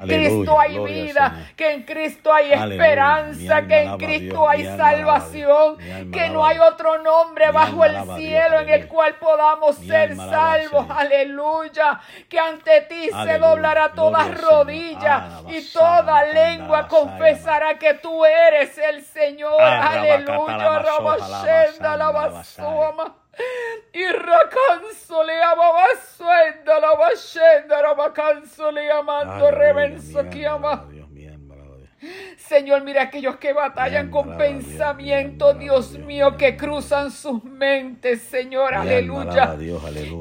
Cristo hay vida, que en Cristo hay esperanza, que en Cristo hay salvación, que no hay otro nombre bajo el cielo en el cual podamos ser salvos. Aleluya. Que ante ti se doblará toda rodilla y toda lengua confesará que tú eres el Señor. Aleluya. Ama. Señor, mira aquellos que batallan con pensamientos, Dios, mío, que cruzan sus mentes, Señor, aleluya.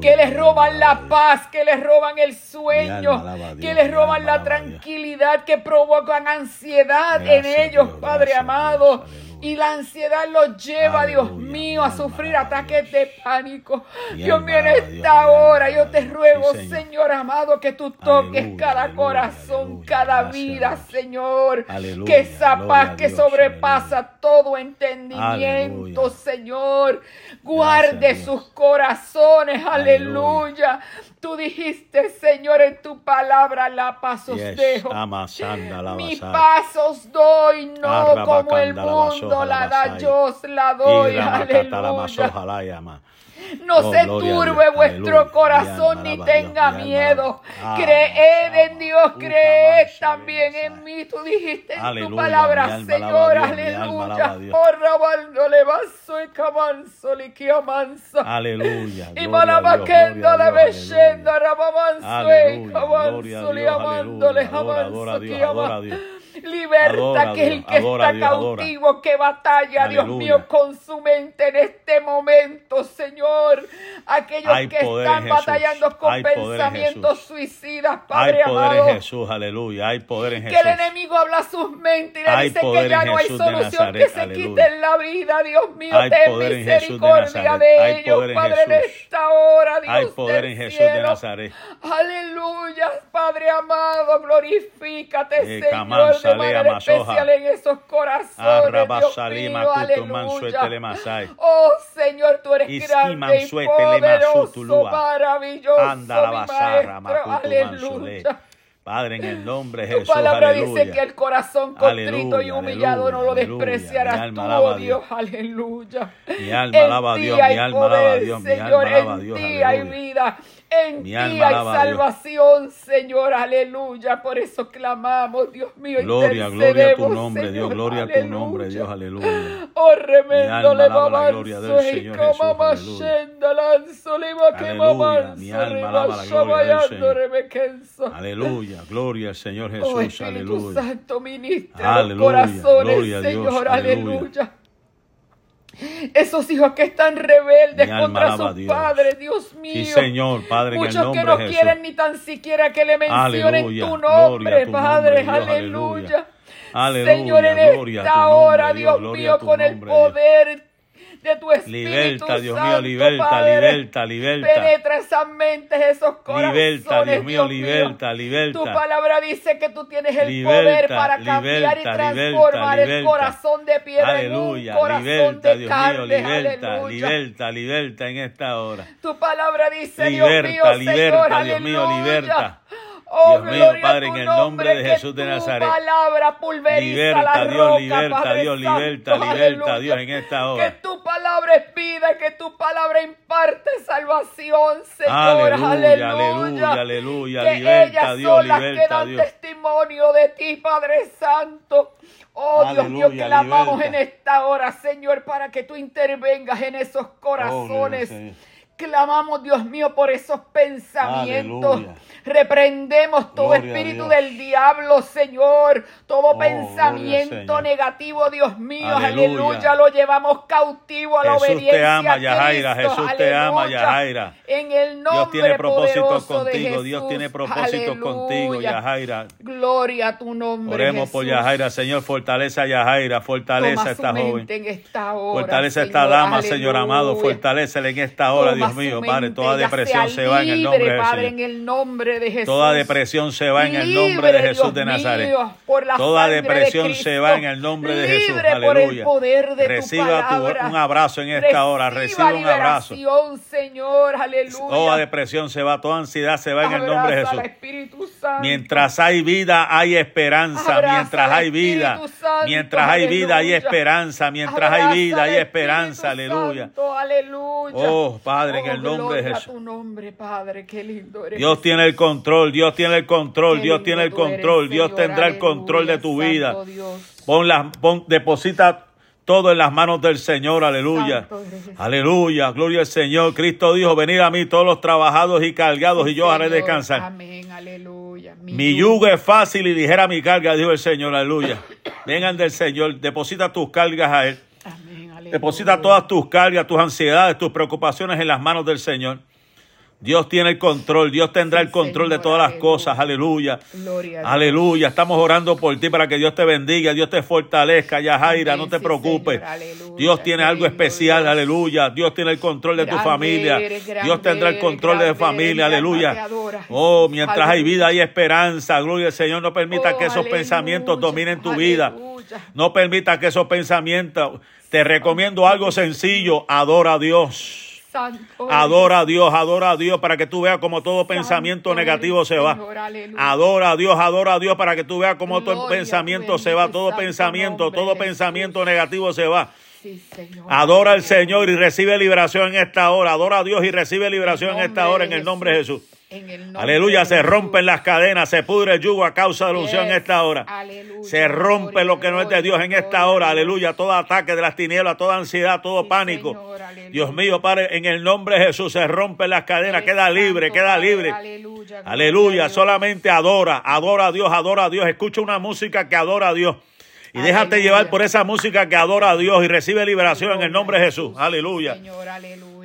Que les roban la paz, que les roban el sueño, que les roban la tranquilidad, que provocan ansiedad en ellos, Padre amado. Y la ansiedad los lleva, Dios mío, a sufrir ataques de pánico. Dios mío, en esta hora yo te ruego, Señor. Amado, que tú toques cada corazón, cada vida, Señor. Que esa paz que sobrepasa todo entendimiento, Señor, guarde sus corazones. Aleluya. Tú dijiste, Señor, en tu palabra, la paz os dejo. Mi paz os doy, no como el mundo la da, yo os la doy. Aleluya. No oh, se turbe vuestro corazón ni tenga miedo. Ah, creed en Dios, creed también en mí. Tú dijiste en tu palabra, Señor, aleluya. le vaso y camanso, liquio manso. Aleluya. Y malabaquendo le bellenda, rabamanso y camanso, le amanso, que Liberta que el que está cautivo, que batalla, Dios mío, con su mente en este momento, Señor. Aquellos que están batallando con pensamientos suicidas, Padre hay poder en Jesús, aleluya. Hay poder en Jesús. Que el enemigo habla sus mentes y le dice que ya no hay solución que se quite en la vida, Dios mío. ten misericordia de, ellos, Padre, en esta hora, Dios Hay poder en Jesús de Nazaret. Aleluya, Padre amado, glorifícate, eh, Señor de manera especial en esos corazones, Dios mío, aleluya. Oh, Señor, tú eres grande y poderoso, maravilloso, mi maestro, aleluya. Padre, en el nombre de Jesús. Tu palabra dice que el corazón contrito y humillado no lo despreciarás tú, oh Dios. Aleluya. Mi alma alaba a Dios, mi alma alaba a Dios, mi alma alaba a Dios. En ti hay vida. En ti hay salvación, Señor, aleluya. Por eso clamamos, Dios mío. Gloria, gloria a tu nombre, Dios. Gloria a tu nombre, Dios, aleluya. Oh, remendo le la gloria del Señor Jesús, aleluya. Mi alma alaba la gloria del Señor. Aleluya, gloria al Señor Jesús, oh, aleluya. Santo ministra aleluya, corazones, Señor, aleluya. Esos hijos que están rebeldes contra sus padres, Dios mío. Sí, Señor, Padre, Muchos que no quieren ni tan siquiera que le mencionen tu nombre, Padre, aleluya. aleluya. Señor, en esta hora, Dios mío, con el poder de tu Espíritu liberta, Dios mío, liberta, liberta, liberta. Penetra esas mentes, esos corazones, liberta, Dios mío, liberta, liberta. Tu palabra dice que tú tienes el poder para cambiar y transformar el corazón de piedra en un corazón liberta, de Dios carne. Mío, liberta, aleluya. liberta, liberta en esta hora. Tu palabra dice, liberta, Dios mío, liberta, Señor, Dios mío, liberta. Oh, Dios mío, Padre, en el nombre de Jesús de Nazaret. Palabra liberta, Dios, liberta, Dios, liberta, liberta, Dios, en esta hora. Que tu palabra es vida, que tu palabra imparte salvación, Señor. Aleluya, aleluya, aleluya. Que liberta, ellas Dios, son las liberta, que dan Dios. testimonio de ti, Padre Santo. Oh, Dios mío, que la amamos en esta hora, Señor, para que tú intervengas en esos oh, corazones. Clamamos, Dios mío, por esos pensamientos. Reprendemos todo espíritu del diablo, Señor. Todo oh, pensamiento negativo, Dios mío. Aleluya. Lo llevamos cautivo a la Jesús obediencia. Te ama, Yajaira. Jesús te ama, Yajaira. En el nombre Dios tiene propósitos contigo. Dios tiene propósitos contigo, Yajaira. Gloria a tu nombre. Oremos por Yajaira, Señor. Fortaleza a Yajaira. Fortaleza a esta joven. En esta hora, fortaleza a esta dama, Señor amado. Fortalecele en esta hora, Dios Dios mío, Padre, toda depresión se va en el nombre de Jesús. Padre, en el nombre de Jesús. Toda depresión se va en el nombre de Jesús de Nazaret. Toda depresión se va en el nombre de Jesús. Aleluya. Reciba un abrazo en esta hora. Reciba un abrazo. Señor, aleluya. Toda depresión se va, toda ansiedad se va en el nombre de Jesús. Mientras hay vida, hay esperanza. Mientras hay vida, mientras hay vida, hay esperanza. Mientras hay vida, hay esperanza. Aleluya. Oh, Padre, en el oh, nombre de Jesús. Dios tiene el control, Dios tiene el control, Dios tiene el control. Dios tendrá el control de tu vida. Pon deposita todo en las manos del Señor, aleluya. Aleluya, gloria al Señor. Cristo dijo, venid a mí todos los trabajados y cargados y yo haré descansar. Amén, aleluya. Mi, yugo es fácil y dijera mi carga, dijo el Señor, aleluya. Vengan del Señor, deposita tus cargas a Él. Deposita todas tus cargas, tus ansiedades, tus preocupaciones en las manos del Señor. Dios tiene el control, Dios tendrá el control de todas las cosas, aleluya. aleluya, estamos orando por ti para que Dios te bendiga, Dios te fortalezca, Yajaira, no te preocupes. Dios tiene algo especial, aleluya. Dios tiene el control de tu familia. Dios tendrá el control de tu familia, aleluya. Oh, mientras hay vida hay esperanza, gloria al Señor. No permita que esos oh, pensamientos dominen tu vida. No permita que esos pensamientos, te recomiendo algo sencillo, adora a Dios. Adora a Dios, adora a Dios para que tú veas como todo pensamiento negativo se va. Adora a Dios, adora a Dios para que tú veas como todo pensamiento se va, todo pensamiento, todo pensamiento negativo se va. Adora al Señor y recibe liberación en esta hora. Adora a Dios y recibe liberación en esta hora en el nombre de Jesús. Aleluya, se rompen las cadenas, se pudre el yugo a causa de la unción en esta hora. Se rompe lo que no es de Dios en esta hora. Aleluya, todo ataque de las tinieblas, toda ansiedad, todo pánico. Dios mío, Padre, en el nombre de Jesús se rompen las cadenas, queda libre, queda libre. Aleluya, solamente adora, adora a Dios, adora a Dios. Escucha una música que adora a Dios. Y déjate llevar por esa música que adora a Dios y recibe liberación en el nombre de Jesús. Aleluya.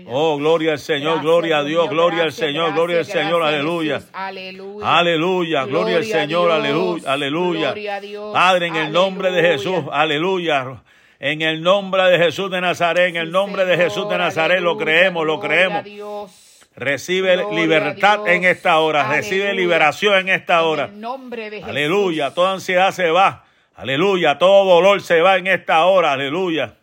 Oh, gloria al Señor, gloria a Dios, gloria al Señor, gloria al Señor, aleluya. Aleluya, gloria al Señor, aleluya, aleluya. Padre, en el nombre de Jesús, aleluya. En el nombre de Jesús de Nazaret, en el nombre de Jesús de Nazaret, lo creemos, lo creemos. Recibe libertad en esta hora, recibe liberación en esta hora. Aleluya, toda ansiedad se va. Aleluya, todo dolor se va en esta hora. Aleluya.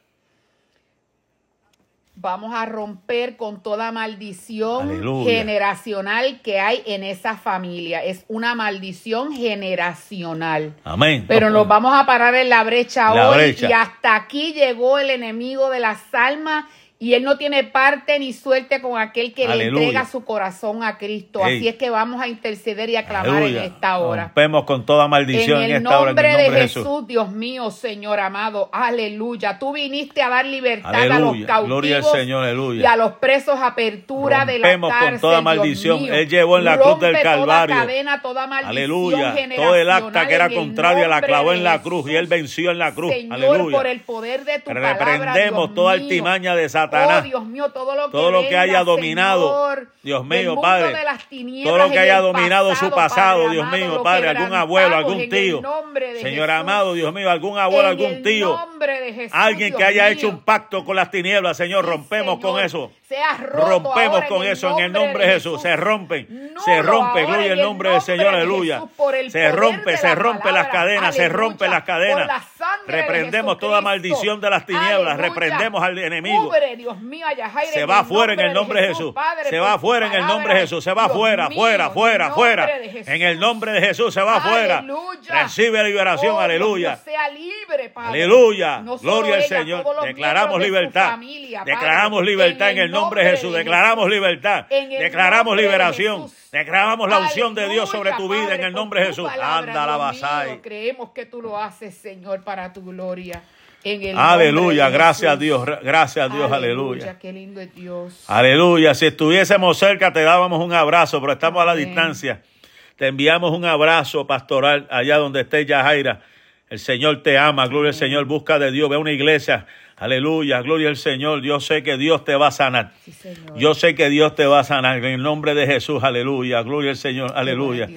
Vamos a romper con toda maldición generacional que hay en esa familia. Es una maldición generacional. Amén. Pero nos vamos a parar en la brecha hoy. Y hasta aquí llegó el enemigo de las almas y él no tiene parte ni suerte con aquel que le entrega su corazón a Cristo. Así es que vamos a interceder y a clamar en esta hora. Rompemos con toda maldición en, esta hora. En el nombre de Jesús, Dios mío, Señor amado. Aleluya. Tú viniste a dar libertad a los cautivos. Gloria al Señor, aleluya. Y a los presos apertura de la cárcel. con toda maldición. Él llevó en la cruz del Calvario. Toda cadena, toda maldición aleluya. Todo el acta que era contrario la clavó en la cruz y él venció en la cruz. Señor, aleluya. por el poder de tu Reprendemos toda altimaña de Satanás Oh, Dios mío, todo lo que, todo lo que haya dominado, Dios mío, Padre, todo lo que haya dominado su pasado, Dios mío, Padre, algún abuelo, algún tío, Señor amado, Dios mío, algún abuelo, algún tío, alguien que haya hecho un pacto con las tinieblas, Señor, rompemos con eso. Rompemos con eso en el nombre de Jesús. Se rompen, se rompe, gloria el nombre del Señor, aleluya. Se rompe, se rompe las cadenas, se rompe las cadenas. Reprendemos toda maldición de las tinieblas, reprendemos al enemigo. Se va fuera en el nombre de Jesús. Se va fuera en el nombre de Jesús. Se va fuera, fuera, fuera, fuera. En el nombre de Jesús se va fuera. Recibe liberación, aleluya. Aleluya. Gloria al Señor. Declaramos libertad. Declaramos libertad en el nombre de Jesús. Declaramos libertad. Declaramos liberación. Declaramos la unción de Dios sobre tu vida en el nombre de Jesús. Anda la basai. Creemos que tú lo haces, Señor, para tu gloria aleluya, gracias a Dios, gracias a Dios, aleluya. Qué lindo es Dios. Aleluya, si estuviésemos cerca te dábamos un abrazo, pero estamos a la distancia. Te enviamos un abrazo pastoral allá donde esté Yajaira. El Señor te ama, gloria al Señor, busca de Dios, ve una iglesia Aleluya, gloria al Señor. Yo sé que Dios te va a sanar. Yo sé que Dios te va a sanar. En el nombre de Jesús, aleluya. Gloria al Señor, aleluya.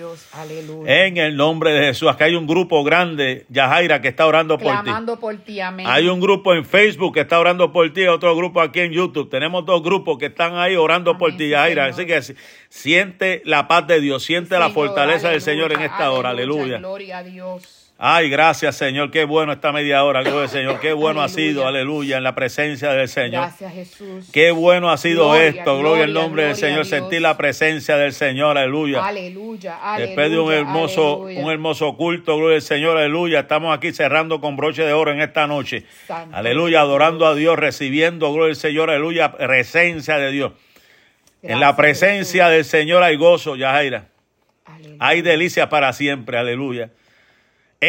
En el nombre de Jesús. Acá hay un grupo grande, Yajaira, que está orando por ti. por ti, amén. Hay un grupo en Facebook que está orando por ti, otro grupo aquí en YouTube. Tenemos dos grupos que están ahí orando por ti, Yajaira. Así que siente la paz de Dios, siente la fortaleza del Señor en esta hora, aleluya. Gloria a Dios. Ay, gracias Señor, qué bueno esta media hora, gloria al Señor, qué bueno ha sido, aleluya, en la presencia del Señor. Gracias Jesús. Qué bueno ha sido esto, gloria al nombre del Señor, sentir la presencia del Señor, aleluya. Aleluya, aleluya. Después de un hermoso, un hermoso culto, gloria al Señor, aleluya, estamos aquí cerrando con broche de oro en esta noche. aleluya, adorando a Dios, recibiendo, gloria al Señor, aleluya, presencia de Dios. en la presencia del Señor hay gozo, Yajaira. Hay delicia para siempre, aleluya.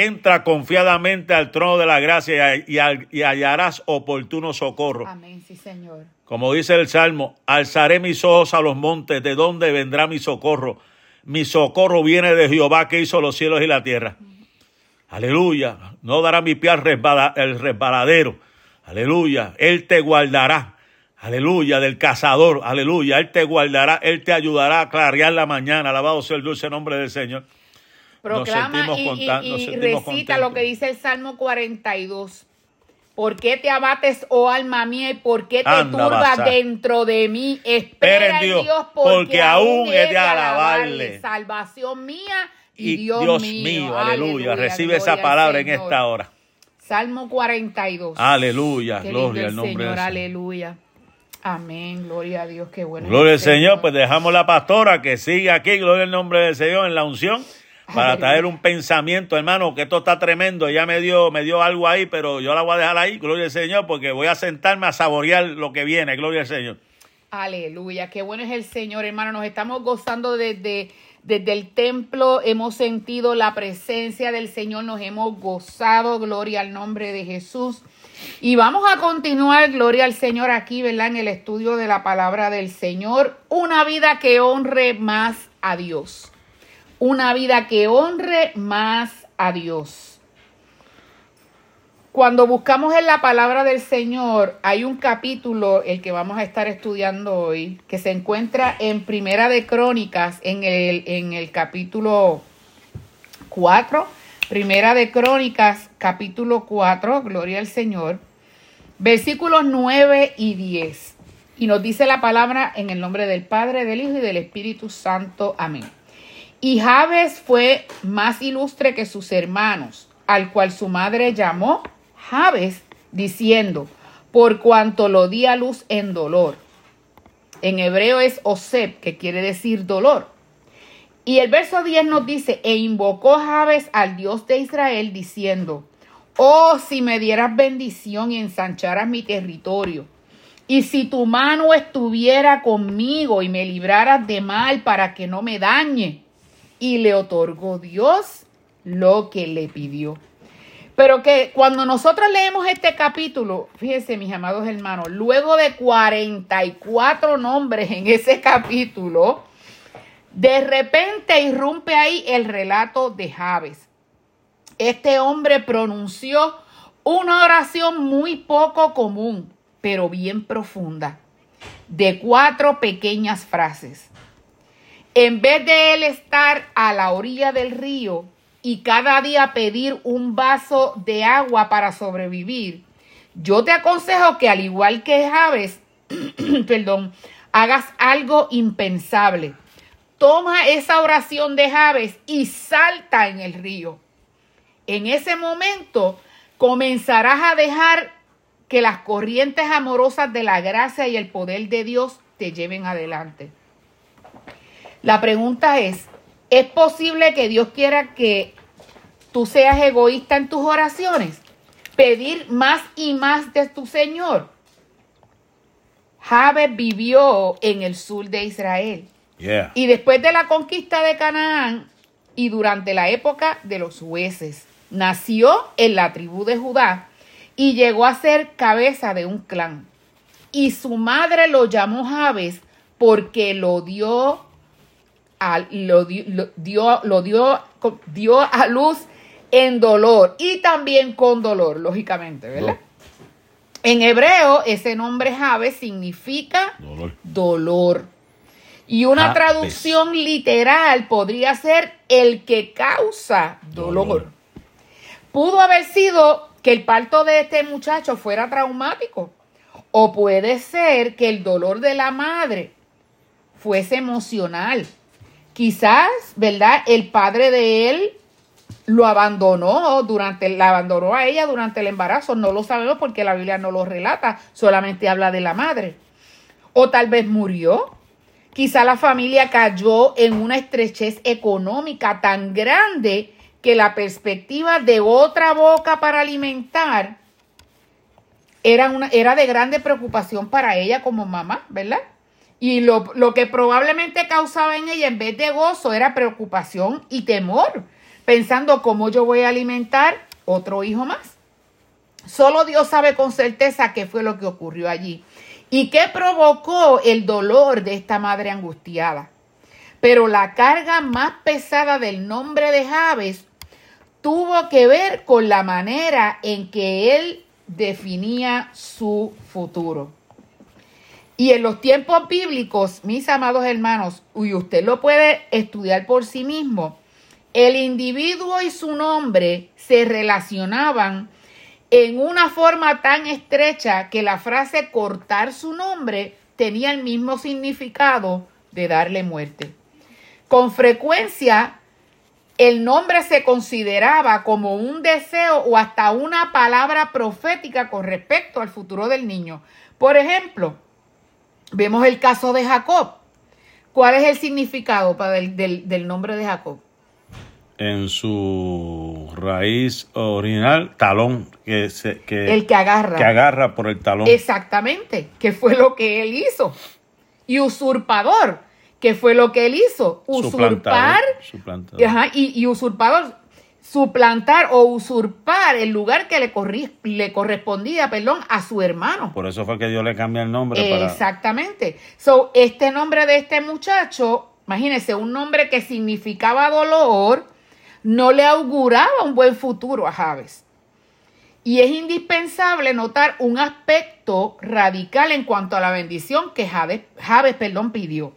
Entra confiadamente al trono de la gracia y, hallarás oportuno socorro. Amén, sí, Señor. Como dice el Salmo, alzaré mis ojos a los montes, ¿de dónde vendrá mi socorro? Mi socorro viene de Jehová que hizo los cielos y la tierra. Aleluya. No dará mi pie al el resbaladero. Aleluya. Él te guardará. Aleluya. Del cazador. Aleluya. Él te guardará. Él te ayudará a clarear la mañana. Alabado sea el dulce nombre del Señor. Proclama y, recita lo que dice el Salmo 42. ¿Por qué te abates, oh alma mía, y por qué te turbas dentro de mí? Espera en Dios, porque, aún he de alabarle. Salvación mía y, Dios, mío. Aleluya. Recibe esa palabra en esta hora. Salmo 42. Aleluya. gloria al nombre Señor. Aleluya. Amén, gloria a Dios, qué bueno. Gloria al Señor, pues dejamos la pastora que sigue aquí, gloria al nombre del Señor en la unción para traer un pensamiento, hermano, que esto está tremendo. Ya me dio, me dio algo ahí, pero yo la voy a dejar ahí, gloria al Señor, porque voy a sentarme a saborear lo que viene, gloria al Señor. Aleluya, qué bueno es el Señor, hermano. Nos estamos gozando desde, desde el templo, hemos sentido la presencia del Señor, nos hemos gozado, gloria al nombre de Jesús. Y vamos a continuar, gloria al Señor, aquí, ¿verdad? En el estudio de la palabra del Señor, una vida que honre más a Dios una vida que honre más a Dios. Cuando buscamos en la palabra del Señor, hay un capítulo, el que vamos a estar estudiando hoy, que se encuentra en Primera de Crónicas, en el, en el capítulo 4. Primera de Crónicas, capítulo 4, gloria al Señor, versículos 9 y 10. Y nos dice la palabra en el nombre del Padre, del Hijo y del Espíritu Santo. Amén. Y Jabes fue más ilustre que sus hermanos, al cual su madre llamó Jabes, diciendo, por cuanto lo di a luz en dolor. En hebreo es Oseb, que quiere decir dolor. Y el verso 10 nos dice, e invocó Jabes al Dios de Israel, diciendo, oh, si me dieras bendición y ensancharas mi territorio, y si tu mano estuviera conmigo y me libraras de mal para que no me dañe y le otorgó Dios lo que le pidió. Pero que cuando nosotros leemos este capítulo, fíjense mis amados hermanos, luego de 44 nombres en ese capítulo, de repente irrumpe ahí el relato de Javes. Este hombre pronunció una oración muy poco común, pero bien profunda, de cuatro pequeñas frases. En vez de él estar a la orilla del río y cada día pedir un vaso de agua para sobrevivir, yo te aconsejo que al igual que Javes, perdón, hagas algo impensable. Toma esa oración de Javes y salta en el río. En ese momento comenzarás a dejar que las corrientes amorosas de la gracia y el poder de Dios te lleven adelante. La pregunta es, ¿es posible que Dios quiera que tú seas egoísta en tus oraciones? Pedir más y más de tu Señor. Jabes vivió en el sur de Israel. Y después de la conquista de Canaán y durante la época de los jueces, nació en la tribu de Judá y llegó a ser cabeza de un clan. Y su madre lo llamó Jabes porque lo dio lo, dio, lo dio, dio a luz en dolor y también con dolor, lógicamente, ¿verdad? En hebreo, ese nombre Jave significa dolor. Y una traducción literal podría ser el que causa dolor. Pudo haber sido que el parto de este muchacho fuera traumático. O puede ser que el dolor de la madre fuese emocional. Quizás, ¿verdad? El padre de él lo abandonó durante, la abandonó a ella durante el embarazo. No lo sabemos porque la Biblia no lo relata, solamente habla de la madre. O tal vez murió. Quizá la familia cayó en una estrechez económica tan grande que la perspectiva de otra boca para alimentar era, una, era de grande preocupación para ella como mamá, ¿verdad? Y lo, lo que probablemente causaba en ella en vez de gozo era preocupación y temor pensando cómo yo voy a alimentar otro hijo más. Solo Dios sabe con certeza qué fue lo que ocurrió allí y qué provocó el dolor de esta madre angustiada. Pero la carga más pesada del nombre de Javes tuvo que ver con la manera en que él definía su futuro. Y en los tiempos bíblicos, mis amados hermanos, y usted lo puede estudiar por sí mismo, el individuo y su nombre se relacionaban en una forma tan estrecha que la frase cortar su nombre tenía el mismo significado de darle muerte. Con frecuencia, el nombre se consideraba como un deseo o hasta una palabra profética con respecto al futuro del niño. Por ejemplo, vemos el caso de Jacob. ¿Cuál es el significado del, del nombre de Jacob? en su raíz original, talón, que, se, que, el que agarra. Que agarra por el talón. Exactamente, que fue lo que él hizo. Y usurpador, que fue lo que él hizo. Usurpar. Ajá, y, y, usurpador, suplantar o usurpar el lugar que le, le correspondía, perdón, a su hermano. Por eso fue que Dios le cambia el nombre. Exactamente. So, este nombre de este muchacho, imagínense, un nombre que significaba dolor, no le auguraba un buen futuro a Javes. Y es indispensable notar un aspecto radical en cuanto a la bendición que Javes, perdón, pidió.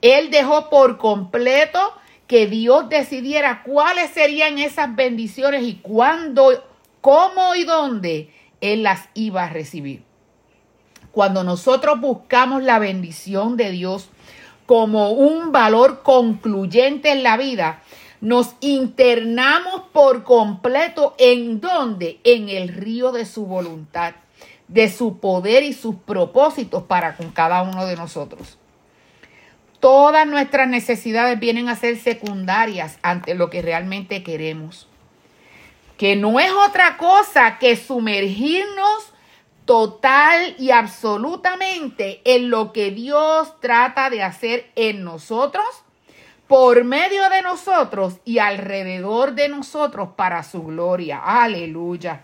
Él dejó por completo que Dios decidiera cuáles serían esas bendiciones y cuándo, cómo y dónde Él las iba a recibir. Cuando nosotros buscamos la bendición de Dios como un valor concluyente en la vida, nos internamos por completo en donde? En el río de su voluntad, de su poder y sus propósitos para con cada uno de nosotros. Todas nuestras necesidades vienen a ser secundarias ante lo que realmente queremos, que no es otra cosa que sumergirnos total y absolutamente en lo que Dios trata de hacer en nosotros por medio de nosotros y alrededor de nosotros para su gloria. Aleluya.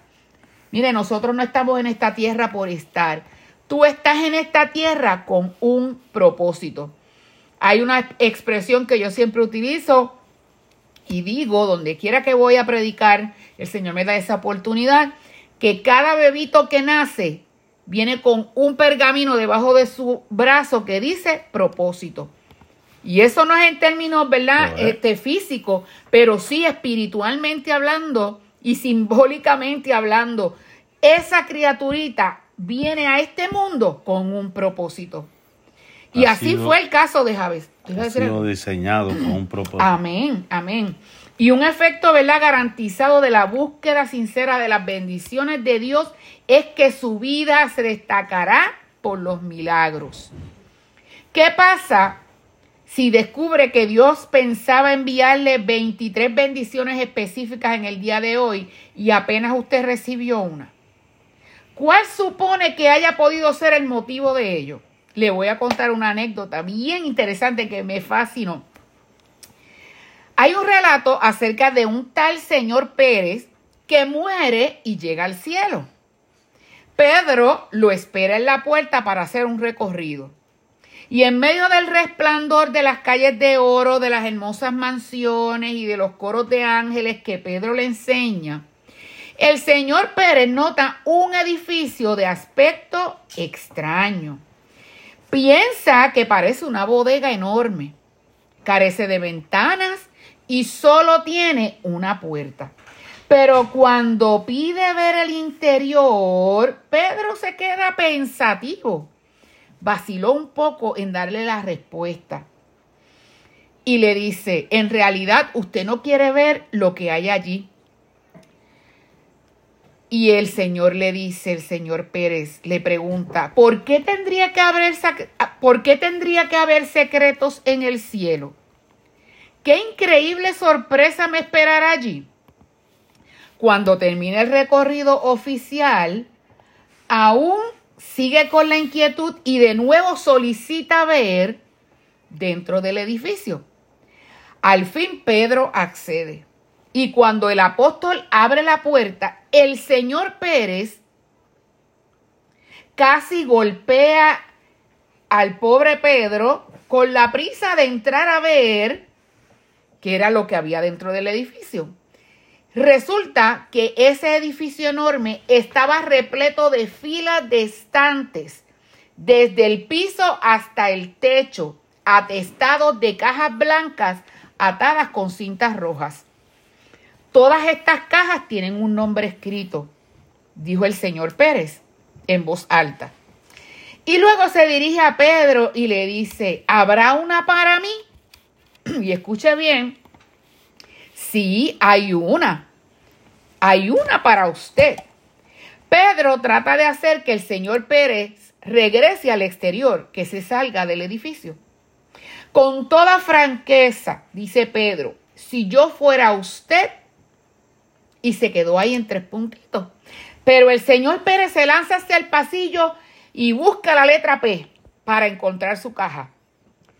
Mire, nosotros no estamos en esta tierra por estar. Tú estás en esta tierra con un propósito. Hay una expresión que yo siempre utilizo y digo, donde quiera que voy a predicar, el Señor me da esa oportunidad, que cada bebito que nace viene con un pergamino debajo de su brazo que dice propósito. Y eso no es en términos, ¿verdad? Este, físico, pero sí espiritualmente hablando y simbólicamente hablando. Esa criaturita viene a este mundo con un propósito. Y así fue el caso de Javes. Ha sido diseñado con un propósito. Amén, amén. Y un efecto, ¿verdad? Garantizado de la búsqueda sincera de las bendiciones de Dios es que su vida se destacará por los milagros. ¿Qué pasa si descubre que Dios pensaba enviarle 23 bendiciones específicas en el día de hoy y apenas usted recibió una? ¿Cuál supone que haya podido ser el motivo de ello? Le voy a contar una anécdota bien interesante que me fascinó. Hay un relato acerca de un tal señor Pérez que muere y llega al cielo. Pedro lo espera en la puerta para hacer un recorrido. Y en medio del resplandor de las calles de oro, de las hermosas mansiones y de los coros de ángeles que Pedro le enseña, El señor Pérez nota un edificio de aspecto extraño. Piensa que parece una bodega enorme. Carece de ventanas y solo tiene una puerta. Pero cuando pide ver el interior, Pedro se queda pensativo. Vaciló un poco en darle la respuesta. Y le dice, en realidad usted no quiere ver lo que hay allí. Y el Señor le dice, el señor Pérez le pregunta, ¿por qué tendría que haber, ¿por qué tendría que haber secretos en el cielo? ¿Qué increíble sorpresa me esperará allí? Cuando termine el recorrido oficial, aún sigue con la inquietud y de nuevo solicita ver dentro del edificio. Al fin Pedro accede. Y cuando el apóstol abre la puerta, el señor Pérez casi golpea al pobre Pedro con la prisa de entrar a ver qué era lo que había dentro del edificio. Resulta que ese edificio enorme estaba repleto de filas de estantes, desde el piso hasta el techo, atestados de cajas blancas atadas con cintas rojas. Todas estas cajas tienen un nombre escrito, dijo el señor Pérez en voz alta. Y luego se dirige a Pedro y le dice, ¿habrá una para mí? Y escuche bien, Sí, hay una. Hay una para usted. Pedro trata de hacer que el señor Pérez regrese al exterior, que se salga del edificio. Con toda franqueza, dice Pedro, si yo fuera usted, y se quedó ahí en tres puntitos. Pero el señor Pérez se lanza hacia el pasillo y busca la letra P para encontrar su caja.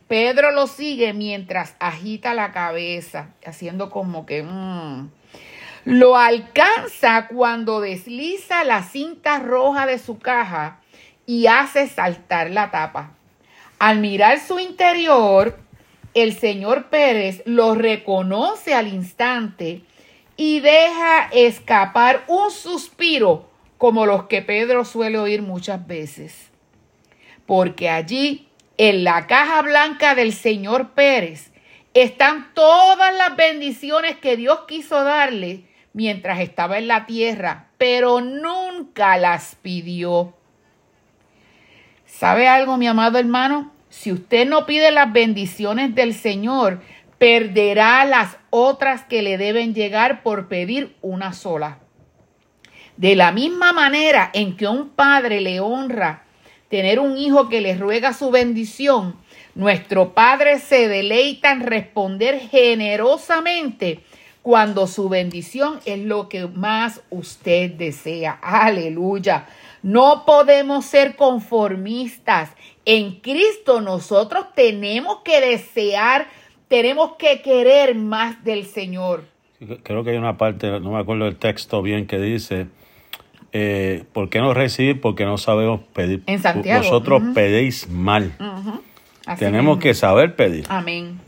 Pedro lo sigue mientras agita la cabeza, haciendo como que... Mm. Lo alcanza cuando desliza la cinta roja de su caja y hace saltar la tapa. Al mirar su interior, el señor Pérez lo reconoce al instante y deja escapar un suspiro como los que Pedro suele oír muchas veces. Porque allí en la caja blanca del señor Pérez están todas las bendiciones que Dios quiso darle mientras estaba en la tierra, pero nunca las pidió. ¿Sabe algo, mi amado hermano? Si usted no pide las bendiciones del Señor, perderá las otras que le deben llegar por pedir una sola. De la misma manera en que un padre le honra tener un hijo que le ruega su bendición, nuestro Padre se deleita en responder generosamente cuando su bendición es lo que más usted desea. Aleluya. No podemos ser conformistas. En Cristo nosotros tenemos que desear, tenemos que querer más del Señor. Creo que hay una parte, no me acuerdo del texto bien, que dice, eh, ¿por qué no recibir? Porque no sabemos pedir. En Santiago. Vosotros pedéis mal. Tenemos que saber pedir. Amén.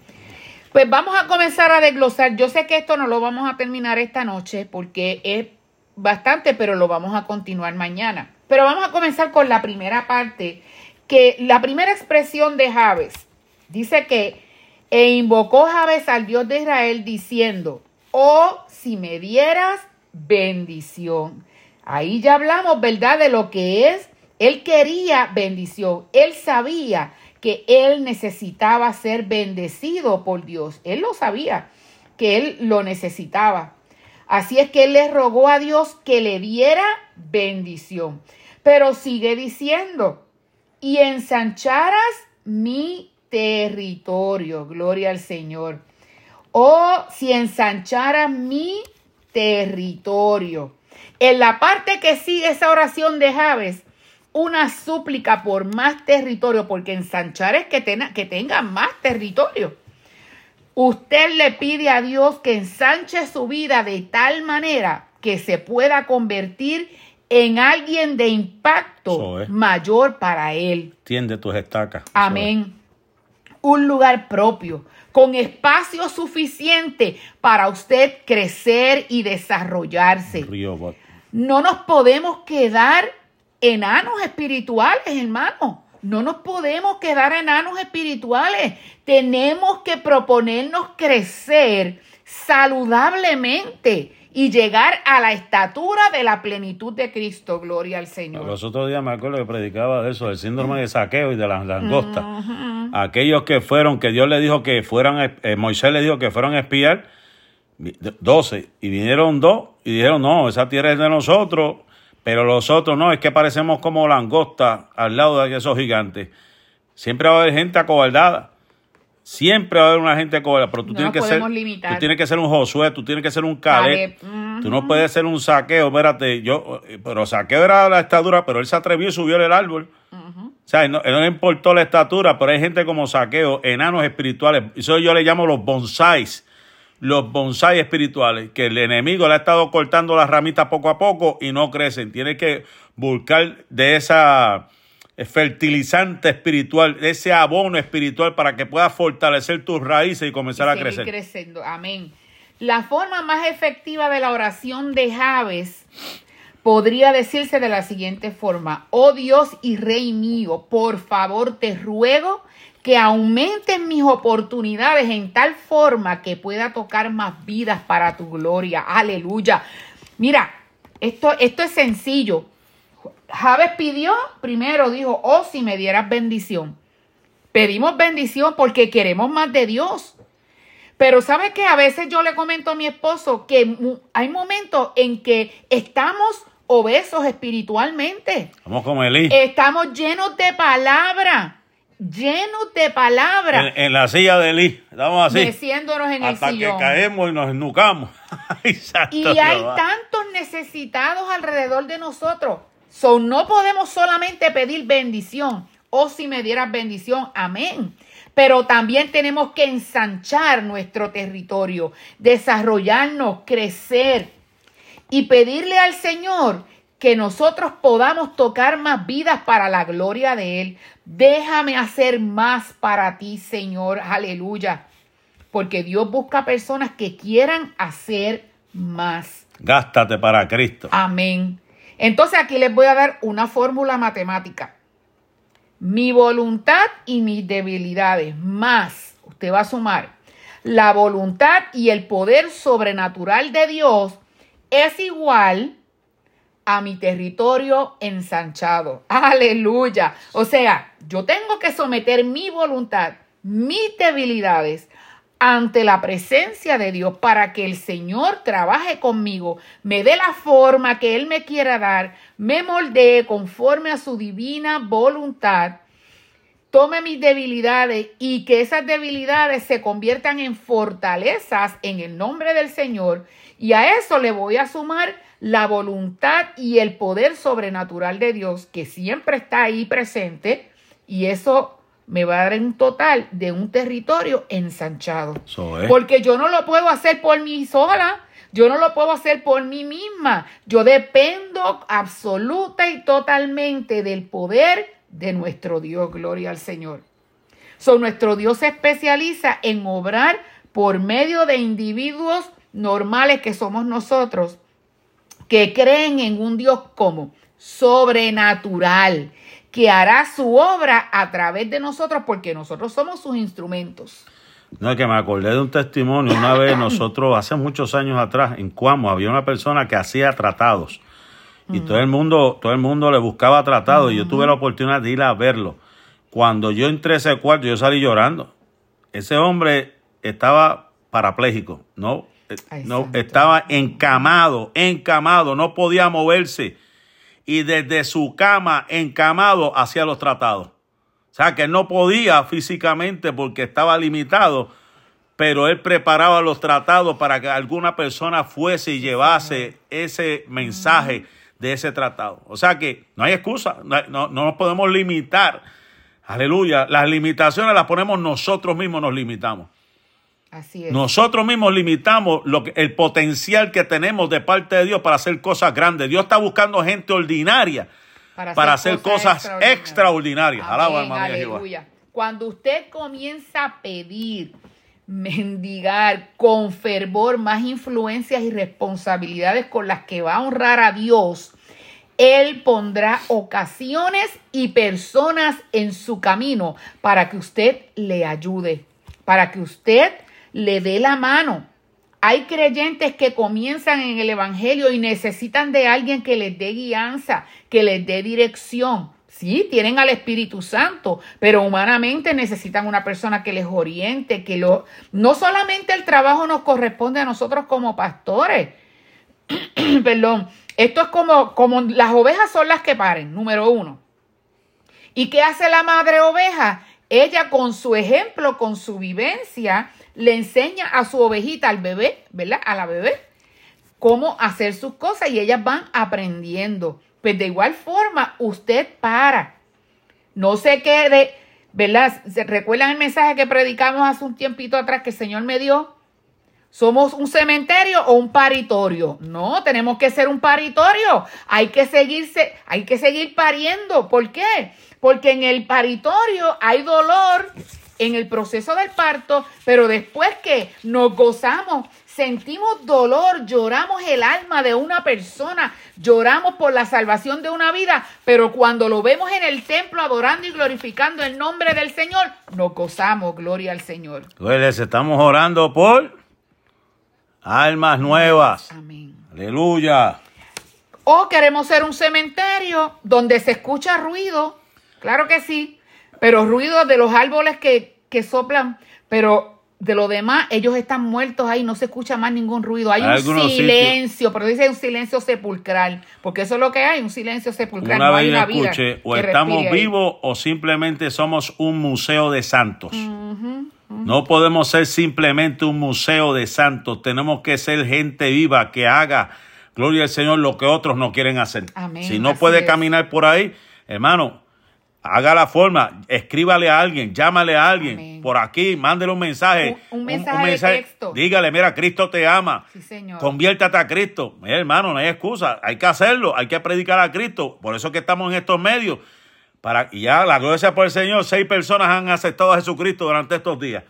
Pues vamos a comenzar a desglosar. Yo sé que esto no lo vamos a terminar esta noche porque es bastante, pero lo vamos a continuar mañana. Pero vamos a comenzar con la primera parte, que la primera expresión de Javes dice que e invocó Javes al Dios de Israel diciendo, oh, si me dieras bendición. Ahí ya hablamos, ¿verdad? De lo que es. Él quería bendición. Él sabía que él necesitaba ser bendecido por Dios. Él lo sabía, que él lo necesitaba. Así es que él le rogó a Dios que le diera bendición. Pero sigue diciendo, y ensancharas mi territorio. Gloria al Señor. Oh, si ensancharas mi territorio. En la parte que sigue esa oración de Javes, una súplica por más territorio, porque ensanchar es que, tenga, que tenga más territorio. Usted le pide a Dios que ensanche su vida de tal manera que se pueda convertir en alguien de impacto mayor para él. Tiende tus estacas. Amén. Un lugar propio, con espacio suficiente para usted crecer y desarrollarse. No nos podemos quedar enanos espirituales, hermano. No nos podemos quedar enanos espirituales. Tenemos que proponernos crecer saludablemente y llegar a la estatura de la plenitud de Cristo. Gloria al Señor. Los otros días me acuerdo que predicaba de eso, del síndrome de saqueo y de las langostas. Aquellos que fueron, que Dios le dijo que fueran, eh, Moisés le dijo que fueran a espiar, 12, y vinieron dos y dijeron, no, esa tierra es de nosotros, pero los otros no, es que parecemos como langostas al lado de esos gigantes. Siempre va a haber gente acobardada. Siempre va a haber una gente cobra, pero tú tienes que ser, tú tienes que ser un Josué, tú tienes que ser un Caleb. Tú no puedes ser un saqueo, espérate, yo, pero saqueo era la estatura, pero él se atrevió y subió el árbol. O sea, no, él no le importó la estatura, pero hay gente como saqueo, enanos espirituales. Eso yo le llamo los bonsáis, los bonsáis espirituales, que el enemigo le ha estado cortando las ramitas poco a poco y no crecen. Tiene que buscar de esa fertilizante espiritual, ese abono espiritual para que puedas fortalecer tus raíces y comenzar a crecer. creciendo. Amén. La forma más efectiva de la oración de Javes podría decirse de la siguiente forma: Oh Dios y Rey mío, por favor te ruego que aumenten mis oportunidades en tal forma que pueda tocar más vidas para tu gloria. Aleluya. Mira, esto, esto es sencillo. Javes pidió, primero dijo, oh, si me dieras bendición. Pedimos bendición porque queremos más de Dios. Pero sabe que a veces yo le comento a mi esposo que hay momentos en que estamos obesos espiritualmente. Estamos como Elí. Estamos llenos de palabra. Llenos de palabra. En, la silla de Elí. Estamos así. Meciéndonos en el sillón. Hasta que caemos y nos nucamos. y hay tantos necesitados alrededor de nosotros. So, no podemos solamente pedir bendición. O oh, si me dieras bendición, amén. Pero también tenemos que ensanchar nuestro territorio, desarrollarnos, crecer y pedirle al Señor que nosotros podamos tocar más vidas para la gloria de Él. Déjame hacer más para ti, Señor. Aleluya. Porque Dios busca personas que quieran hacer más. Gástate para Cristo. Amén. Entonces aquí les voy a dar una fórmula matemática. Mi voluntad y mis debilidades más, usted va a sumar, la voluntad y el poder sobrenatural de Dios es igual a mi territorio ensanchado. Aleluya. O sea, yo tengo que someter mi voluntad, mis debilidades ante la presencia de Dios para que el Señor trabaje conmigo, me dé la forma que Él me quiera dar, me moldee conforme a su divina voluntad, tome mis debilidades y que esas debilidades se conviertan en fortalezas en el nombre del Señor. Y a eso le voy a sumar la voluntad y el poder sobrenatural de Dios que siempre está ahí presente y eso me va a dar un total de un territorio ensanchado. Porque yo no lo puedo hacer por mí sola. Yo no lo puedo hacer por mí misma. Yo dependo absoluta y totalmente del poder de nuestro Dios. Gloria al Señor. So, nuestro Dios se especializa en obrar por medio de individuos normales que somos nosotros, que creen en un Dios como sobrenatural que hará su obra a través de nosotros porque nosotros somos sus instrumentos. No, es que me acordé de un testimonio. Una vez nosotros, hace muchos años atrás, en Cuamo, había una persona que hacía tratados. Y todo el mundo, todo el mundo le buscaba tratados. Y yo tuve la oportunidad de ir a verlo. Cuando yo entré a ese cuarto, yo salí llorando. Ese hombre estaba parapléjico, no, no estaba encamado, encamado, no podía moverse y desde su cama encamado hacía los tratados. O sea, que no podía físicamente porque estaba limitado, pero él preparaba los tratados para que alguna persona fuese y llevase ese mensaje de ese tratado. O sea que no hay excusa, no, no nos podemos limitar. Aleluya, las limitaciones las ponemos nosotros mismos, nos limitamos. Nosotros mismos limitamos lo que, el potencial que tenemos de parte de Dios para hacer cosas grandes. Dios está buscando gente ordinaria para, hacer, cosas, extraordinarias. Alaba, aleluya. Cuando usted comienza a pedir, mendigar con fervor más influencias y responsabilidades con las que va a honrar a Dios, Él pondrá ocasiones y personas en su camino para que usted le ayude, para que usted le dé la mano. Hay creyentes que comienzan en el Evangelio y necesitan de alguien que les dé guianza, que les dé dirección. Sí, tienen al Espíritu Santo, pero humanamente necesitan una persona que les oriente, que lo... No solamente el trabajo nos corresponde a nosotros como pastores. Perdón. Esto es como, como las ovejas son las que paren, número uno. ¿Y qué hace la madre oveja? Ella con su ejemplo, con su vivencia, le enseña a su ovejita, al bebé, ¿verdad? A la bebé, cómo hacer sus cosas y ellas van aprendiendo. Pues de igual forma, usted para. No se quede, ¿verdad? ¿Se recuerdan el mensaje que predicamos hace un tiempito atrás que el Señor me dio? ¿Somos un cementerio o un paritorio? No, tenemos que ser un paritorio. Hay que seguirse, hay que seguir pariendo. ¿Por qué? Porque en el paritorio hay dolor en el proceso del parto, pero después que nos gozamos, sentimos dolor, lloramos el alma de una persona, lloramos por la salvación de una vida, pero cuando lo vemos en el templo adorando y glorificando el nombre del Señor, nos gozamos, gloria al Señor. Pues estamos orando por almas nuevas. Amén. Aleluya. O queremos ser un cementerio donde se escucha ruido, claro que sí, pero ruido de los árboles que, que soplan, pero de lo demás, ellos están muertos ahí, no se escucha más ningún ruido. Hay, un silencio, pero dice un silencio sepulcral, porque eso es lo que hay, un silencio sepulcral. Una no hay una vida o estamos vivos o simplemente somos un museo de santos. No podemos ser simplemente un museo de santos, tenemos que ser gente viva que haga, gloria al Señor, lo que otros no quieren hacer. si no puede caminar por ahí, hermano, haga la forma, escríbale a alguien, llámale a alguien por aquí, mándele un mensaje. Un, mensaje, de texto. Dígale, mira, Cristo te ama. Sí, señor. Conviértate a Cristo. Mira, hermano, no hay excusa, hay que hacerlo, hay que predicar a Cristo. Por eso que estamos en estos medios. Para, y ya, la gloria sea por el Señor, seis personas han aceptado a Jesucristo durante estos días.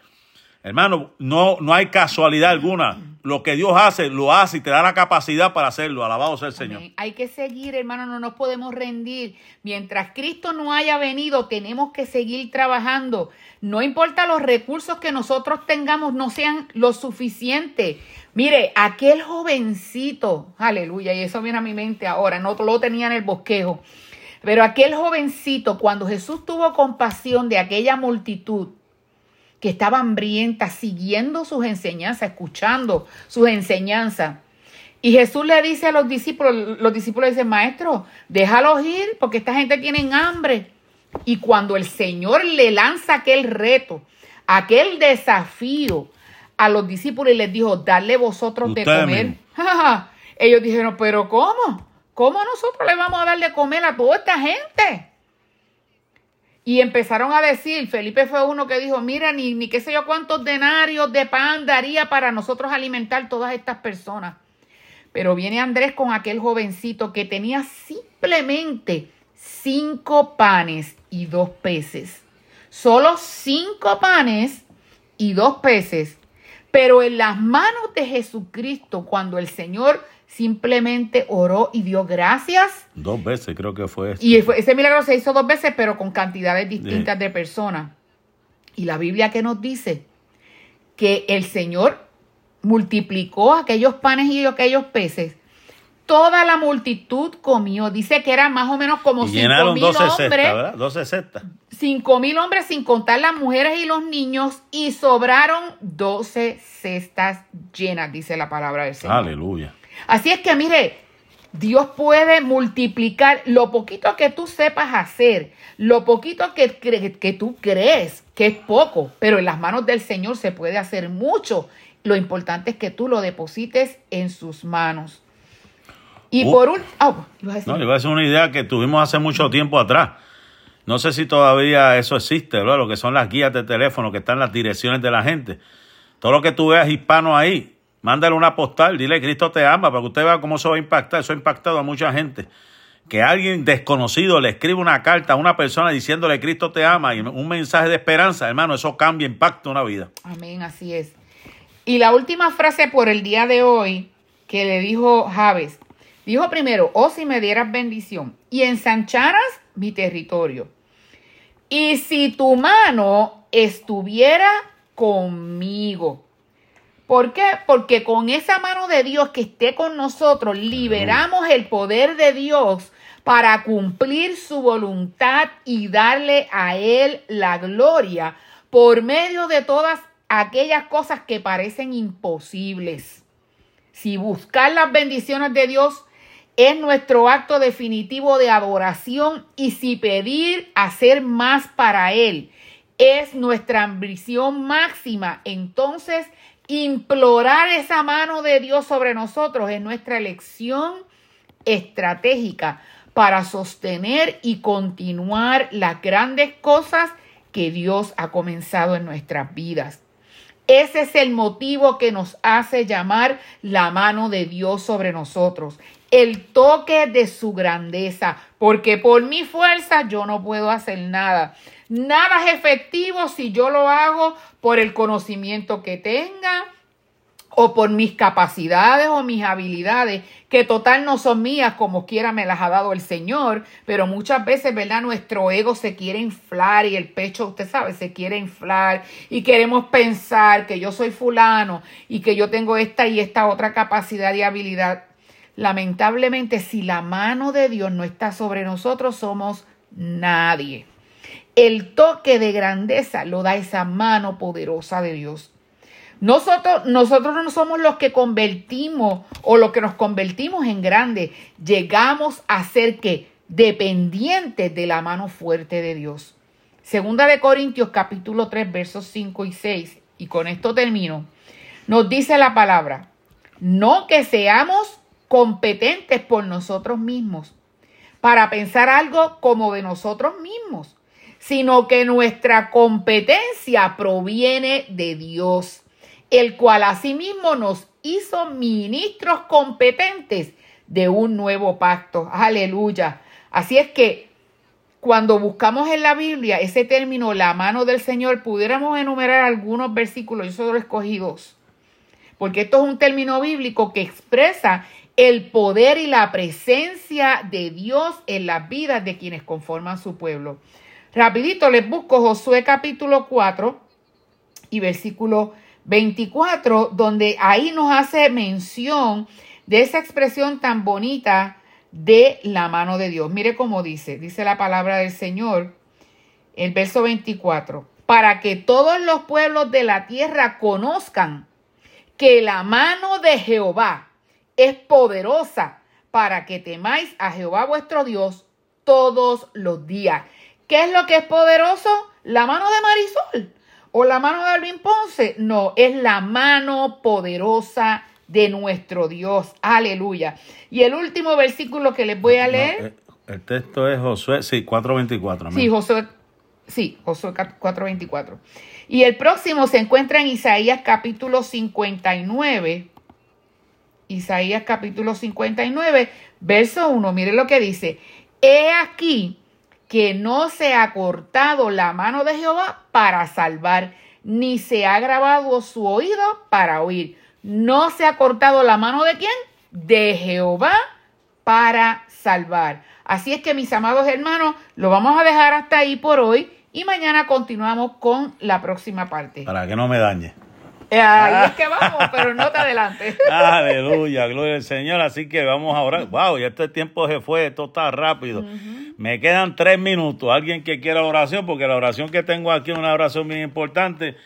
Hermano, no, no hay casualidad alguna. Lo que Dios hace, lo hace y te da la capacidad para hacerlo. Alabado sea el Señor. Hay que seguir, hermano, no nos podemos rendir. Mientras Cristo no haya venido, tenemos que seguir trabajando. No importa los recursos que nosotros tengamos, no sean lo suficiente. Mire, aquel jovencito, aleluya, y eso viene a mi mente ahora, no lo tenía en el bosquejo. Pero aquel jovencito, cuando Jesús tuvo compasión de aquella multitud, que estaba hambrienta, siguiendo sus enseñanzas, escuchando sus enseñanzas. Y Jesús le dice a los discípulos, los discípulos dicen, maestro, déjalos ir porque esta gente tiene hambre. Y cuando el Señor le lanza aquel reto, aquel desafío a los discípulos y les dijo, darle vosotros de comer. Ellos dijeron, pero ¿cómo? ¿Cómo nosotros le vamos a dar de comer a toda esta gente? Y empezaron a decir, Felipe fue uno que dijo, mira, ni, ni qué sé yo cuántos denarios de pan daría para nosotros alimentar todas estas personas. Pero viene Andrés con aquel jovencito que tenía simplemente cinco panes y dos peces. Solo cinco panes y dos peces. Pero en las manos de Jesucristo, cuando el Señor simplemente oró y dio gracias. Dos veces creo que fue. Y ese milagro se hizo dos veces, pero con cantidades distintas de personas. Y la Biblia que nos dice que el Señor multiplicó aquellos panes y aquellos peces. Toda la multitud comió. Dice que eran más o menos como cinco mil hombres. 12 cestas. Cinco mil hombres sin contar las mujeres y los niños. Y sobraron 12 cestas llenas, dice la palabra del Señor. Aleluya. Así es que mire, Dios puede multiplicar lo poquito que tú sepas hacer, lo poquito que, que tú crees que es poco, pero en las manos del Señor se puede hacer mucho. Lo importante es que tú lo deposites en sus manos. Y uh. por un... Oh, no, le voy a decir una idea que tuvimos hace mucho tiempo atrás. No sé si todavía eso existe, ¿verdad? Lo que son las guías de teléfono que están en las direcciones de la gente. Todo lo que tú veas hispano ahí, Mándale una postal, dile Cristo te ama, para que usted vea cómo eso va a impactar. Eso ha impactado a mucha gente. que alguien desconocido le escribe una carta a una persona diciéndole Cristo te ama y un mensaje de esperanza, hermano, eso cambia, impacta una vida. Amén, así es. Y la última frase por el día de hoy que le dijo Javes, dijo primero, oh si me dieras bendición y ensancharas mi territorio. Y si tu mano estuviera conmigo. ¿Por qué? Porque con esa mano de Dios que esté con nosotros, liberamos el poder de Dios para cumplir su voluntad y darle a Él la gloria por medio de todas aquellas cosas que parecen imposibles. Si buscar las bendiciones de Dios es nuestro acto definitivo de adoración y si pedir hacer más para Él es nuestra ambición máxima, entonces implorar esa mano de Dios sobre nosotros es nuestra elección estratégica para sostener y continuar las grandes cosas que Dios ha comenzado en nuestras vidas. Ese es el motivo que nos hace llamar la mano de Dios sobre nosotros, el toque de su grandeza, porque por mi fuerza yo no puedo hacer nada. Nada es efectivo si yo lo hago por el conocimiento que tenga, o por mis capacidades o mis habilidades, que total no son mías, como quiera me las ha dado el Señor, pero muchas veces, ¿verdad? Nuestro ego se quiere inflar y el pecho, usted sabe, se quiere inflar y queremos pensar que yo soy fulano y que yo tengo esta y esta otra capacidad y habilidad. Lamentablemente, si la mano de Dios no está sobre nosotros, somos nadie. El toque de grandeza lo da esa mano poderosa de Dios. Nosotros, nosotros no somos los que convertimos o los que nos convertimos en grandes. Llegamos a ser que dependientes de la mano fuerte de Dios. Segunda de Corintios capítulo 3 versos 5 y 6, y con esto termino, nos dice la palabra, no que seamos competentes por nosotros mismos para pensar algo como de nosotros mismos, sino que nuestra competencia proviene de Dios el cual asimismo nos hizo ministros competentes de un nuevo pacto. Aleluya. Así es que cuando buscamos en la Biblia ese término, la mano del Señor, pudiéramos enumerar algunos versículos, yo solo escogí dos, porque esto es un término bíblico que expresa el poder y la presencia de Dios en las vidas de quienes conforman su pueblo. Rapidito les busco Josué capítulo 4 y versículo 24, donde ahí nos hace mención de esa expresión tan bonita de la mano de Dios. Mire cómo dice, dice la palabra del Señor, el verso 24, para que todos los pueblos de la tierra conozcan que la mano de Jehová es poderosa para que temáis a Jehová vuestro Dios todos los días. ¿Qué es lo que es poderoso? La mano de Marisol o la mano de Alvin Ponce. No, es la mano poderosa de nuestro Dios. Aleluya. Y el último versículo que les voy a leer. Eh, el texto es Josué, sí, 4.24. Sí, Josué, sí, Josué 4.24. Y el próximo se encuentra en Isaías capítulo 59. Isaías capítulo 59, verso 1. Mire lo que dice. He aquí que no se ha cortado la mano de Jehová para salvar, ni se ha grabado su oído para oír. No se ha cortado la mano de quién? De Jehová para salvar. Así es que mis amados hermanos, lo vamos a dejar hasta ahí por hoy y mañana continuamos con la próxima parte. Para que no me dañe. Eh, ahí es que vamos, pero no te adelante. Aleluya, gloria al Señor. Así que vamos a orar. Wow, ya este tiempo se fue, esto está rápido. Me quedan tres minutos. Alguien que quiera oración, porque la oración que tengo aquí es una oración muy importante,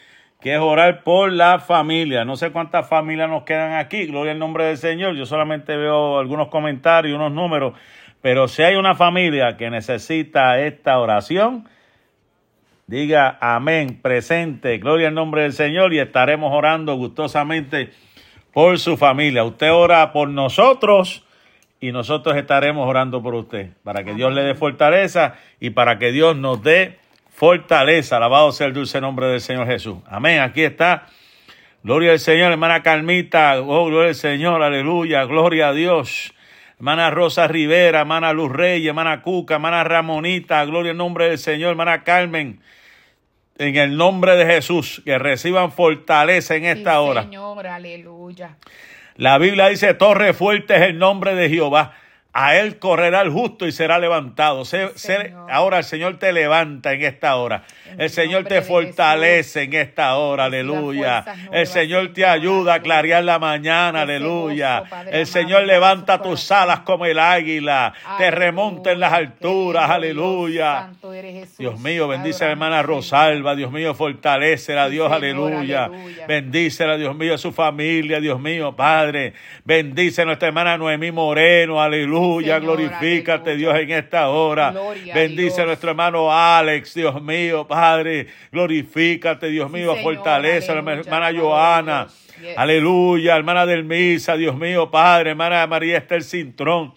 que es orar por la familia. No sé cuántas familias nos quedan aquí. Gloria al nombre del Señor. Yo solamente veo algunos comentarios, unos números. Pero si hay una familia que necesita esta oración, Diga amén, presente, gloria al nombre del Señor y estaremos orando gustosamente por su familia. Usted ora por nosotros y nosotros estaremos orando por usted, para que Dios le dé fortaleza y para que Dios nos dé fortaleza. Alabado sea el dulce nombre del Señor Jesús. Amén, aquí está. Gloria al Señor, hermana Carmita. Oh, gloria al Señor, aleluya, gloria a Dios. hermana Rosa Rivera, hermana Luz Reyes, hermana Cuca, hermana Ramonita, gloria al nombre del Señor, hermana Carmen, en el nombre de Jesús, que reciban fortaleza en esta hora. Señor, aleluya. La Biblia dice, torre fuerte es el nombre de Jehová a él correrá el justo y será levantado. ahora el Señor te levanta en esta hora. el Señor te fortalece en esta hora, aleluya. El Señor te ayuda a clarear la mañana, aleluya. el Señor levanta tus alas como el águila, te remonta en las alturas, aleluya. Dios mío, bendice a la hermana Rosalba, Dios mío, fortalece a Dios, aleluya. Bendice a Dios mío, a su familia, Dios mío, Padre. Bendice a nuestra hermana Noemí Moreno, aleluya. Aleluya, glorifícate Dios en esta hora. Bendice a, nuestro hermano Alex, Dios mío, Padre. Glorifícate, Dios mío, fortalece a la hermana Joana. Aleluya, hermana del Misa, Dios mío, Padre, hermana María Esther Cintrón.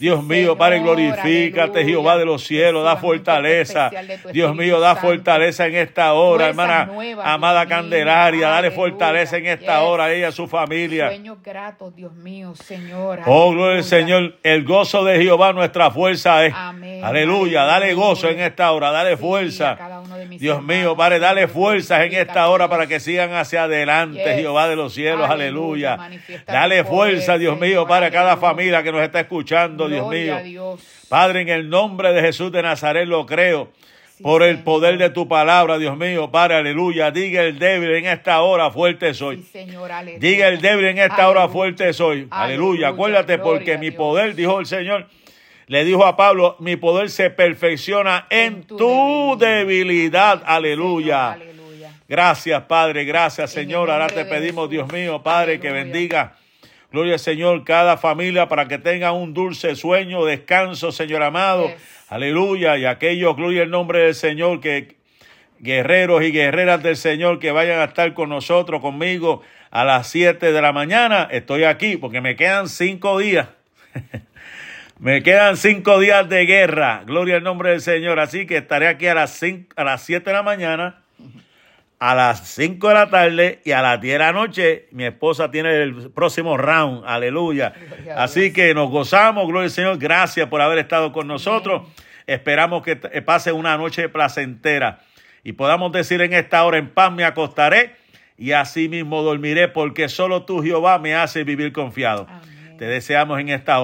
Dios mío, Padre, glorifícate, Jehová de los cielos, da fortaleza. Dios mío, da fortaleza en esta hora, hermana amada Candelaria, dale fortaleza en esta hora a ella, a su familia. Sueños gratos, Dios mío, Señor. Oh, gloria al Señor, el gozo de Jehová nuestra fuerza es. Aleluya, dale gozo en esta hora, dale fuerza. Dios mío, Padre, dale fuerzas en esta hora para que sigan hacia adelante, Jehová de los cielos, aleluya. Dale fuerza, Dios mío, para cada familia que nos está escuchando, Dios mío. Padre, en el nombre de Jesús de Nazaret lo creo. por el poder de tu palabra, Dios mío, Padre, aleluya. Diga el débil en esta hora, fuerte soy. Diga el débil en esta hora, fuerte soy. Aleluya. Acuérdate, porque mi poder, dijo el Señor, le dijo a Pablo, mi poder se perfecciona en, tu, debilidad. Aleluya. Gracias, Padre. Gracias, Señor. Ahora te pedimos, Dios mío, Padre, que bendiga Gloria al Señor, cada familia para que tenga un dulce sueño, descanso, Señor amado. Aleluya. Y aquellos, gloria al nombre del Señor, que guerreros y guerreras del Señor que vayan a estar con nosotros, conmigo, a las 7 de la mañana. Estoy aquí porque me quedan cinco días. me quedan cinco días de guerra. Gloria al nombre del Señor. Así que estaré aquí a las, a las 7 de la mañana a las 5 de la tarde y a las 10 de la noche mi esposa tiene el próximo round. Aleluya. Así que nos gozamos, gloria al Señor. Gracias por haber estado con nosotros. Esperamos que pase una noche placentera y podamos decir en esta hora en paz me acostaré y así mismo dormiré porque solo tú Jehová me hace vivir confiado. Te deseamos en esta hora.